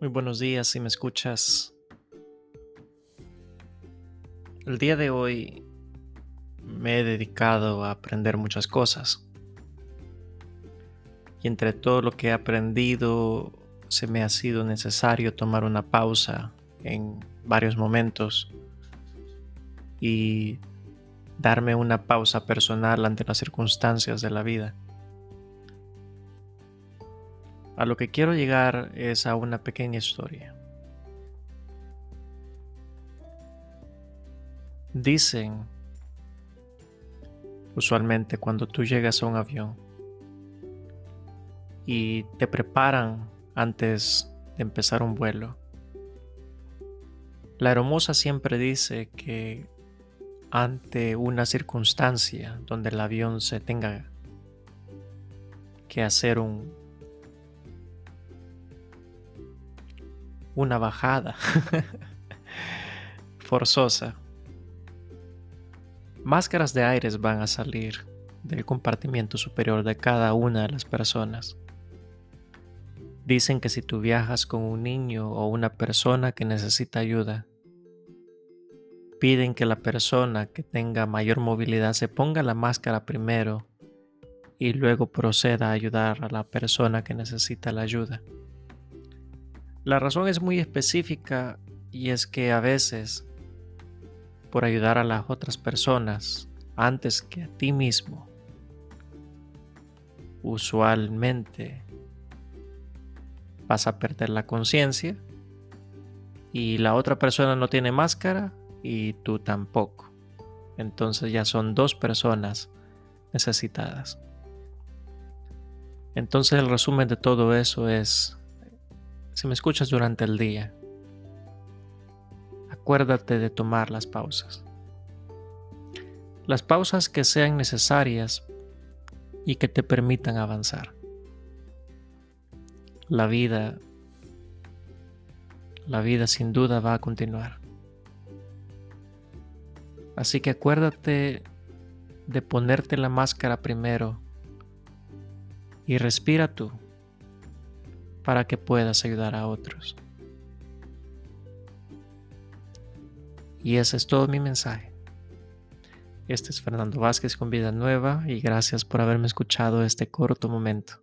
Muy buenos días si me escuchas. El día de hoy me he dedicado a aprender muchas cosas. Y entre todo lo que he aprendido, se me ha sido necesario tomar una pausa en varios momentos y darme una pausa personal ante las circunstancias de la vida. A lo que quiero llegar es a una pequeña historia. Dicen, usualmente cuando tú llegas a un avión y te preparan antes de empezar un vuelo, la hermosa siempre dice que ante una circunstancia donde el avión se tenga que hacer un una bajada forzosa. Máscaras de aires van a salir del compartimiento superior de cada una de las personas. Dicen que si tú viajas con un niño o una persona que necesita ayuda, piden que la persona que tenga mayor movilidad se ponga la máscara primero y luego proceda a ayudar a la persona que necesita la ayuda. La razón es muy específica y es que a veces, por ayudar a las otras personas antes que a ti mismo, usualmente vas a perder la conciencia y la otra persona no tiene máscara y tú tampoco. Entonces ya son dos personas necesitadas. Entonces el resumen de todo eso es si me escuchas durante el día, acuérdate de tomar las pausas. Las pausas que sean necesarias y que te permitan avanzar. La vida, la vida sin duda va a continuar. Así que acuérdate de ponerte la máscara primero y respira tú para que puedas ayudar a otros. Y ese es todo mi mensaje. Este es Fernando Vázquez con Vida Nueva y gracias por haberme escuchado este corto momento.